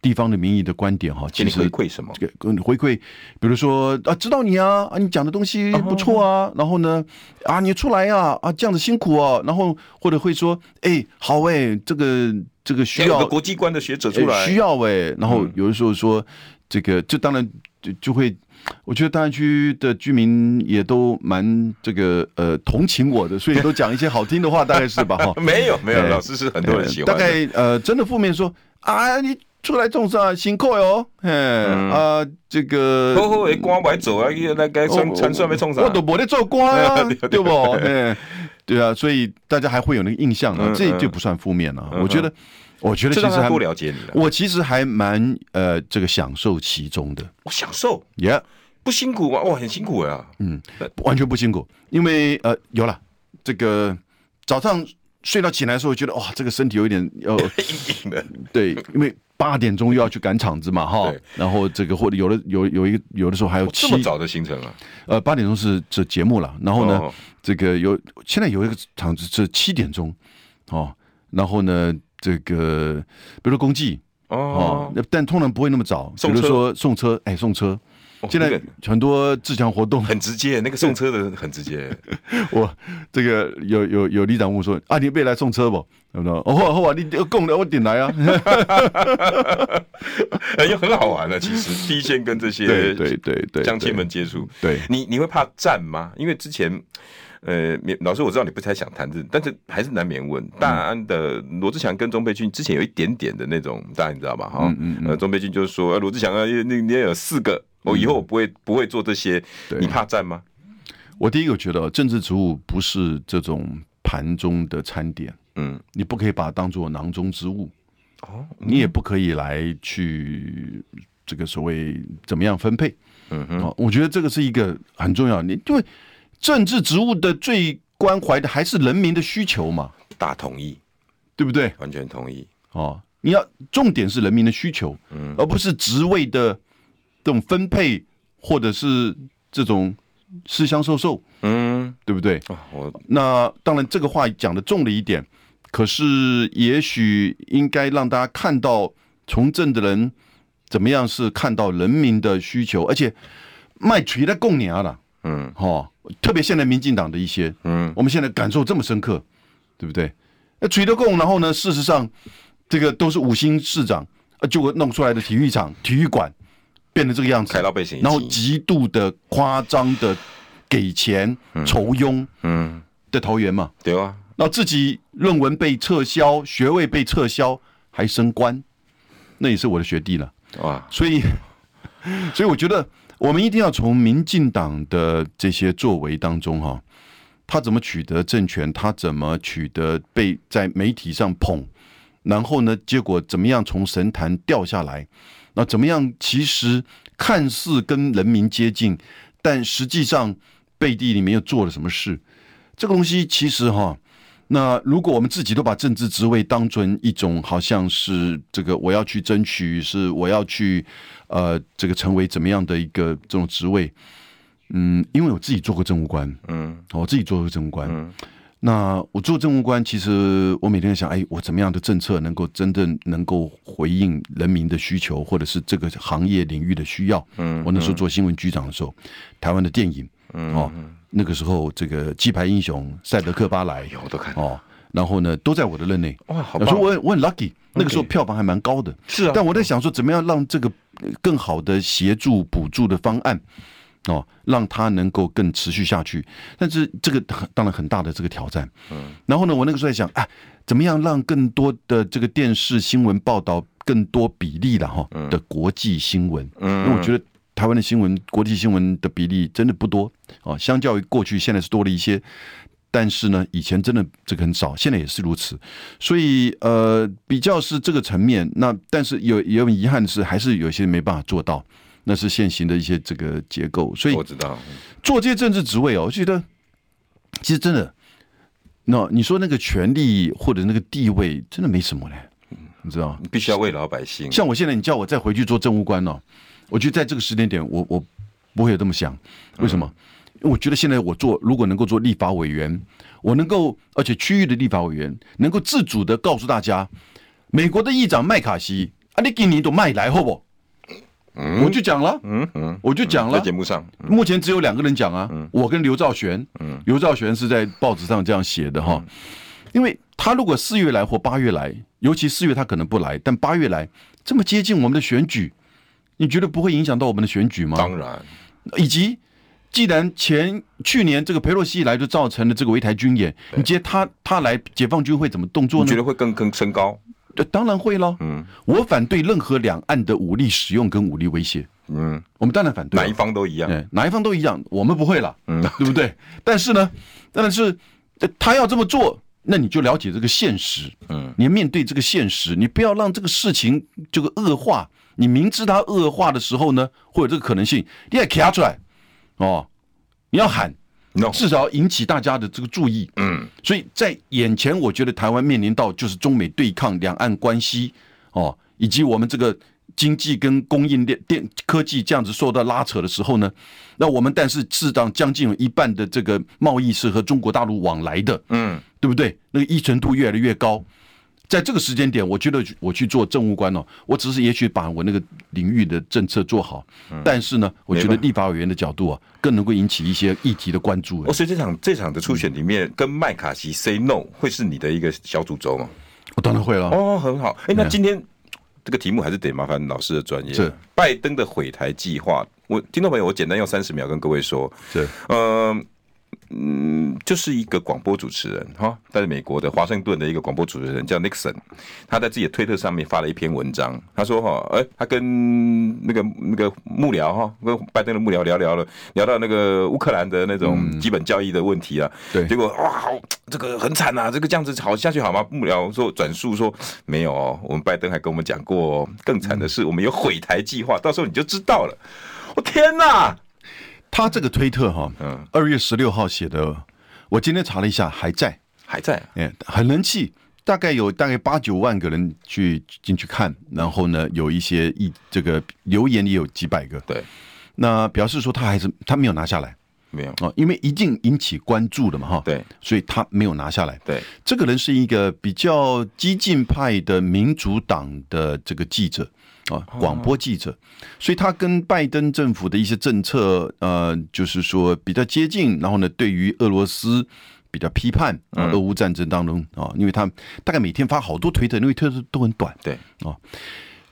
地方的民意的观点哈，其实回馈什么？这个回馈，比如说啊，知道你啊，啊，你讲的东西 不错啊，然后呢，啊，你出来呀，啊，这样子辛苦哦，然后或者会说，哎，好哎，这个这个需要国际观的学者出来，需要哎，然后有的时候说，这个就当然就就会。我觉得大安区的居民也都蛮这个呃同情我的，所以都讲一些好听的话，大概是吧？哈，没有没有，老师是很多人喜欢。大概呃，真的负面说啊，你出来种啥辛苦哟，嗯啊，这个好好的官白走啊，那该算参算没冲啥，我都没得做官啊，对不？嗯，对啊，所以大家还会有那个印象啊，这就不算负面了。我觉得，我觉得其实还不了解你了，我其实还蛮呃这个享受其中的，我享受，Yeah，不辛苦吗？哇，很辛苦呀，嗯，完全不辛苦，因为呃有了这个早上。睡到起来的时候，觉得哇，这个身体有一点要 硬硬的。对，因为八点钟又要去赶场子嘛，哈。然后这个或者有的有有一个有的时候还有这么早的行程啊？呃，八点钟是这节目了。然后呢，这个有现在有一个场子是七点钟，哦。然后呢，这个比如说公祭哦，但通常不会那么早。比如说送车，哎，送车。现在很多自强活动很直接，那个送车的 很直接。我这个有有有里长问我说：“啊，你别来送车不？”我说：“哦好啊，你供的我点来啊。”又很好玩的，其实 第一线跟这些对对对乡亲们接触。对，你你会怕站吗？因为之前呃，老师我知道你不太想谈这，但是还是难免问。大安的罗志祥跟钟佩君之前有一点点的那种，大家你知道吧？哈嗯，呃，钟佩君就是说，罗志祥啊，那你也有四个。我以后我不会不会做这些，你怕战吗？我第一个觉得政治职务不是这种盘中的餐点，嗯，你不可以把它当做囊中之物，哦，你也不可以来去这个所谓怎么样分配，嗯哼，我觉得这个是一个很重要，你因为政治职务的最关怀的还是人民的需求嘛，大同意，对不对？完全同意，哦，你要重点是人民的需求，嗯，而不是职位的。这种分配，或者是这种私相授受，嗯，对不对？我那当然，这个话讲的重了一点，可是也许应该让大家看到从政的人怎么样是看到人民的需求，而且卖锤的供年了，嗯，哈，特别现在民进党的一些，嗯，我们现在感受这么深刻，对不对？那取得供，然后呢，事实上这个都是五星市长，呃，就弄出来的体育场、体育馆。变得这个样子，然后极度的夸张的给钱酬庸，嗯，的桃园嘛，对啊，然后自己论文被撤销，学位被撤销，还升官，那也是我的学弟了，哇，所以，所以我觉得我们一定要从民进党的这些作为当中哈，他怎么取得政权，他怎么取得被在媒体上捧，然后呢，结果怎么样从神坛掉下来。那怎么样？其实看似跟人民接近，但实际上背地里面又做了什么事？这个东西其实哈，那如果我们自己都把政治职位当成一种好像是这个我要去争取，是我要去呃这个成为怎么样的一个这种职位？嗯，因为我自己做过政务官，嗯，我自己做过政务官。嗯那我做政务官，其实我每天在想，哎，我怎么样的政策能够真正能够回应人民的需求，或者是这个行业领域的需要？嗯，我那时候做新闻局长的时候，台湾的电影，哦，那个时候这个鸡排英雄赛德克巴莱，看哦，然后呢，都在我的任内。哇，好棒！所以我我很 lucky，那个时候票房还蛮高的。是啊，但我在想说，怎么样让这个更好的协助补助的方案？哦，让它能够更持续下去，但是这个当然很大的这个挑战。嗯，然后呢，我那个时候在想，哎，怎么样让更多的这个电视新闻报道更多比例的哈的国际新闻？嗯，因为我觉得台湾的新闻国际新闻的比例真的不多哦，相较于过去现在是多了一些，但是呢，以前真的这个很少，现在也是如此。所以呃，比较是这个层面，那但是有也有遗憾的是，还是有些没办法做到。那是现行的一些这个结构，所以我知道做这些政治职位哦，我觉得其实真的，那你说那个权力或者那个地位，真的没什么嘞，你知道？你必须要为老百姓。像我现在，你叫我再回去做政务官哦，我觉得在这个时间点，我我不会有这么想。为什么？我觉得现在我做，如果能够做立法委员，我能够，而且区域的立法委员能够自主的告诉大家，美国的议长麦卡锡啊，你给你都卖来好不？我就讲了，嗯嗯，我就讲了，在节目上，目前只有两个人讲啊，我跟刘兆玄，嗯，刘兆玄是在报纸上这样写的哈，因为他如果四月来或八月来，尤其四月他可能不来，但八月来这么接近我们的选举，你觉得不会影响到我们的选举吗？当然，以及既然前去年这个佩洛西来就造成了这个围台军演，你觉得他他来解放军会怎么动作呢？你觉得会更更升高？这当然会了。嗯，我反对任何两岸的武力使用跟武力威胁。嗯，我们当然反对，哪一方都一样，哪一方都一样，我们不会了。嗯，对不对？但是呢，但是他要这么做，那你就了解这个现实。嗯，你要面对这个现实，你不要让这个事情这个恶化。你明知它恶化的时候呢，会有这个可能性，你也卡出来哦，你要喊。至少引起大家的这个注意，嗯，所以在眼前，我觉得台湾面临到就是中美对抗、两岸关系哦，以及我们这个经济跟供应链、电科技这样子受到拉扯的时候呢，那我们但是适当将近有一半的这个贸易是和中国大陆往来的，嗯，对不对？那个依存度越来越高。在这个时间点，我觉得我去做政务官哦，我只是也许把我那个领域的政策做好，但是呢，我觉得立法委员的角度啊，更能够引起一些议题的关注。哦，所以这场这场的初选里面，跟麦卡锡 say no 会是你的一个小主轴吗？我当然会了。哦，很好。哎，那今天这个题目还是得麻烦老师的专业。是拜登的毁台计划，我听众朋友，我简单用三十秒跟各位说。是，嗯。嗯，就是一个广播主持人哈，在美国的华盛顿的一个广播主持人叫 Nixon，他在自己的推特上面发了一篇文章，他说哈，哎，他跟那个那个幕僚哈，跟拜登的幕僚聊聊了，聊到那个乌克兰的那种基本教义的问题啊，对，结果哇，好，这个很惨呐，这个这样子好下去好吗？幕僚说转述说没有哦，我们拜登还跟我们讲过，更惨的是我们有毁台计划，到时候你就知道了。我天哪！他这个推特哈，嗯，二月十六号写的，我今天查了一下，还在，还在，哎，很人气，大概有大概八九万个人去进去看，然后呢，有一些一这个留言也有几百个，对，那表示说他还是他没有拿下来，没有。啊，因为一定引起关注的嘛，哈，对，所以他没有拿下来，对，这个人是一个比较激进派的民主党的这个记者。啊，广播记者，所以他跟拜登政府的一些政策，呃，就是说比较接近。然后呢，对于俄罗斯比较批判啊，俄乌战争当中啊，因为他大概每天发好多推特，因为推特都很短。对啊，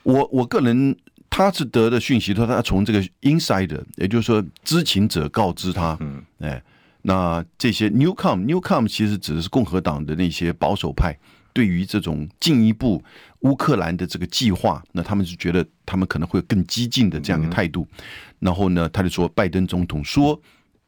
我我个人他是得的讯息，说他从这个 insider，也就是说知情者告知他，嗯，哎，那这些 newcom newcom 其实指的是共和党的那些保守派。对于这种进一步乌克兰的这个计划，那他们是觉得他们可能会有更激进的这样的态度。然后呢，他就说拜登总统说：“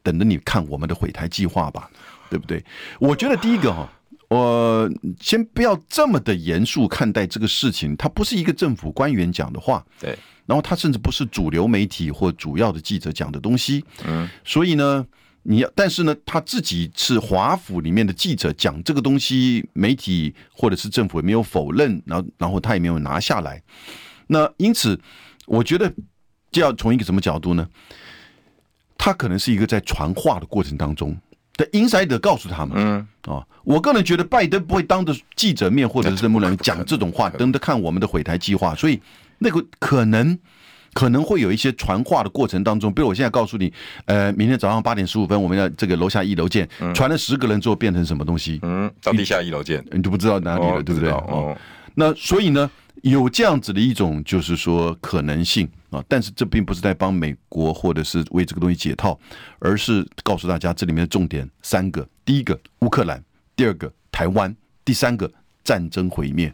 等着你看我们的毁台计划吧，对不对？”我觉得第一个哈，我先不要这么的严肃看待这个事情，它不是一个政府官员讲的话，对。然后他甚至不是主流媒体或主要的记者讲的东西，嗯。所以呢。你要，但是呢，他自己是华府里面的记者，讲这个东西，媒体或者是政府也没有否认，然后然后他也没有拿下来。那因此，我觉得就要从一个什么角度呢？他可能是一个在传话的过程当中的 insider 告诉他们，嗯啊，我个人觉得拜登不会当着记者面或者是什么人讲这种话，等着看我们的毁台计划，所以那个可能。可能会有一些传话的过程当中，比如我现在告诉你，呃，明天早上八点十五分，我们要这个楼下一楼见。传了十个人之后变成什么东西？嗯，到地下一楼见，你就不知道哪里了，哦、对不对？哦，那所以呢，有这样子的一种就是说可能性啊，但是这并不是在帮美国或者是为这个东西解套，而是告诉大家这里面的重点三个：第一个乌克兰，第二个台湾，第三个战争毁灭。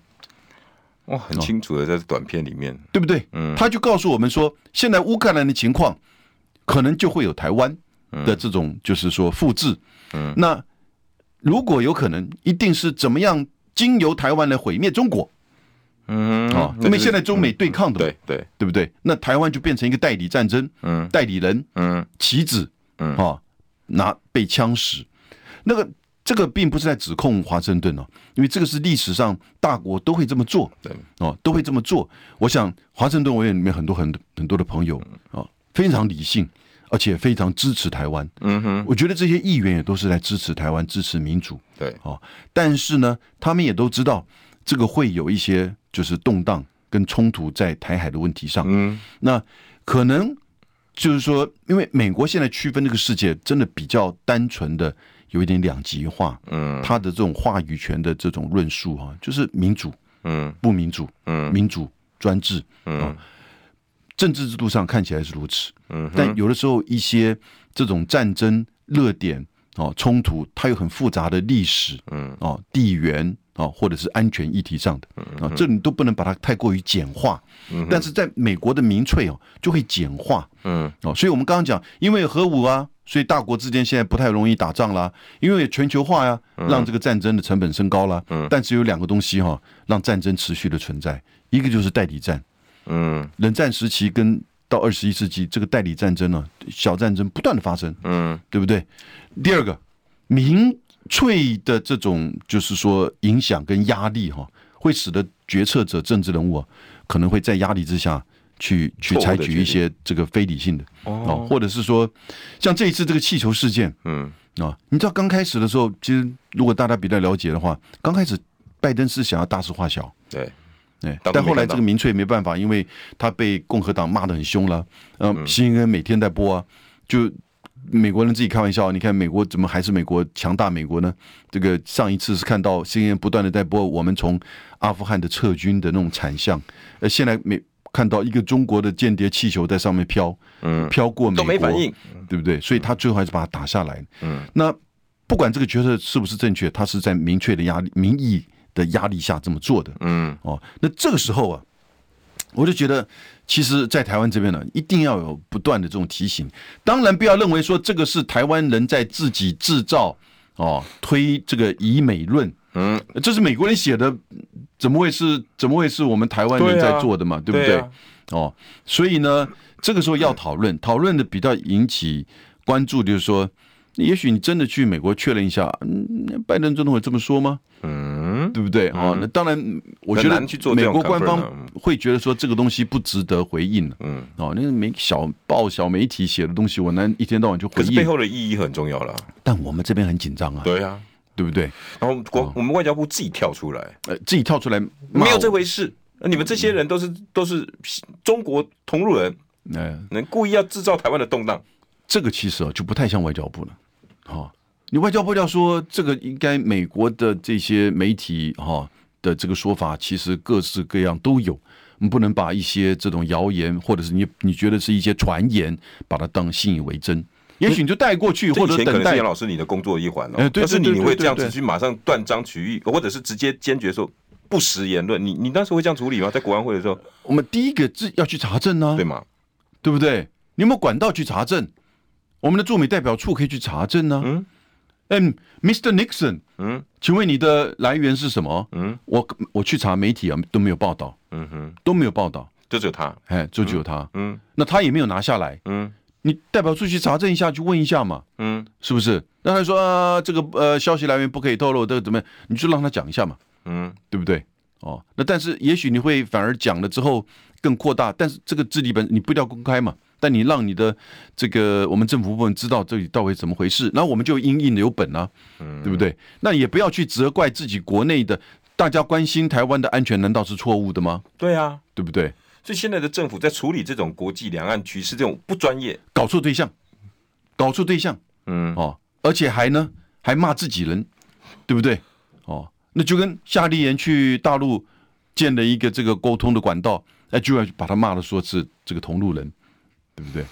哇，很清楚的，在短片里面，对不对？嗯，他就告诉我们说，现在乌克兰的情况，可能就会有台湾的这种，就是说复制。嗯，那如果有可能，一定是怎么样经由台湾来毁灭中国？嗯，哦，因为现在中美对抗的，对对，对不对？那台湾就变成一个代理战争，嗯，代理人，嗯，棋子，嗯，啊，拿被枪使，那个。这个并不是在指控华盛顿哦，因为这个是历史上大国都会这么做，对哦，都会这么做。我想华盛顿委员里面很多很多很多的朋友啊，非常理性，而且非常支持台湾。嗯哼，我觉得这些议员也都是在支持台湾，支持民主。对哦，但是呢，他们也都知道这个会有一些就是动荡跟冲突在台海的问题上。嗯，那可能就是说，因为美国现在区分这个世界，真的比较单纯的。有一点两极化，嗯，他的这种话语权的这种论述哈，就是民主，嗯，不民主，嗯，民主专制，嗯，政治制度上看起来是如此，嗯，但有的时候一些这种战争热点哦冲突，它有很复杂的历史，嗯，哦地缘啊，或者是安全议题上的啊，这你都不能把它太过于简化。但是在美国的民粹哦，就会简化。嗯，哦，所以我们刚刚讲，因为核武啊，所以大国之间现在不太容易打仗啦。因为全球化呀，让这个战争的成本升高了。嗯，但是有两个东西哈，让战争持续的存在，一个就是代理战。嗯，冷战时期跟到二十一世纪，这个代理战争呢，小战争不断的发生。嗯，对不对？第二个，民粹的这种就是说影响跟压力哈，会使得决策者、政治人物啊，可能会在压力之下去去采取一些这个非理性的哦，或者是说像这一次这个气球事件，嗯啊，你知道刚开始的时候，其实如果大家比较了解的话，刚开始拜登是想要大事化小，对。对，但后来这个民粹没办法，因为他被共和党骂得很凶了。嗯，CNN 每天在播啊，就美国人自己开玩笑，你看美国怎么还是美国强大？美国呢？这个上一次是看到 CNN 不断的在播我们从阿富汗的撤军的那种惨象，呃，现在没看到一个中国的间谍气球在上面飘，嗯，飘过美国，都没反应，对不对？所以他最后还是把它打下来。嗯，那不管这个决策是不是正确，他是在明确的压力、民意。的压力下这么做的，嗯，哦，那这个时候啊，我就觉得，其实，在台湾这边呢，一定要有不断的这种提醒。当然，不要认为说这个是台湾人在自己制造，哦，推这个以美论，嗯，这是美国人写的，怎么会是怎么会是我们台湾人在做的嘛？对不对？哦，所以呢，这个时候要讨论，讨论的比较引起关注，就是说，也许你真的去美国确认一下，嗯，拜登真的会这么说吗？嗯，对不对？哦，那当然，我觉得美国官方会觉得说这个东西不值得回应。嗯，哦，那个媒小报小媒体写的东西，我难一天到晚就回应。可是背后的意义很重要了。但我们这边很紧张啊。对啊，对不对？然后国我们外交部自己跳出来，呃，自己跳出来，没有这回事。你们这些人都是都是中国同路人，嗯，能故意要制造台湾的动荡。这个其实啊，就不太像外交部了。好。你外交部要说这个，应该美国的这些媒体哈的这个说法，其实各式各样都有。你不能把一些这种谣言，或者是你你觉得是一些传言，把它当信以为真。也许你就带过去，或者等待。杨老师，你的工作一环哦。但是你你会这样子去马上断章取义，或者是直接坚决说不实言论？你你当时会这样处理吗？在国安会的时候，我们第一个是要去查证呢，对吗？对不对？你有没有管道去查证？我们的驻美代表处可以去查证呢。嗯。嗯，Mr. Nixon，嗯，请问你的来源是什么？嗯，我我去查媒体啊，都没有报道，嗯哼，都没有报道，就只有他，哎，就只有他，嗯，那他也没有拿下来，嗯，你代表出去查证一下，去问一下嘛，嗯，是不是？那他说啊，这个呃消息来源不可以透露，这个怎么样？你就让他讲一下嘛，嗯，对不对？哦，那但是也许你会反而讲了之后更扩大，但是这个治理本你不一定要公开嘛。但你让你的这个我们政府部门知道这里到底怎么回事，然后我们就因应有本啊，嗯，对不对？那也不要去责怪自己国内的大家关心台湾的安全，难道是错误的吗？对啊，对不对？所以现在的政府在处理这种国际两岸局势这种不专业，搞错对象，搞错对象，嗯哦，而且还呢还骂自己人，对不对？哦，那就跟夏立言去大陆建了一个这个沟通的管道，哎，就要把他骂的说是这个同路人。对不对？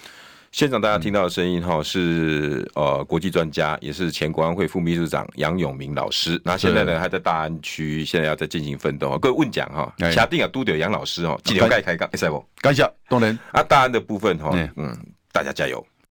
现场大家听到的声音哈，是呃国际专家，也是前国安会副秘书长杨永明老师。那现在呢还在大安区，现在要在进行奋斗。各位问讲哈，下定啊都得杨老师哦，记得要盖开杠，哎，赛不？感谢当然啊，大安的部分哈，嗯，大家加油。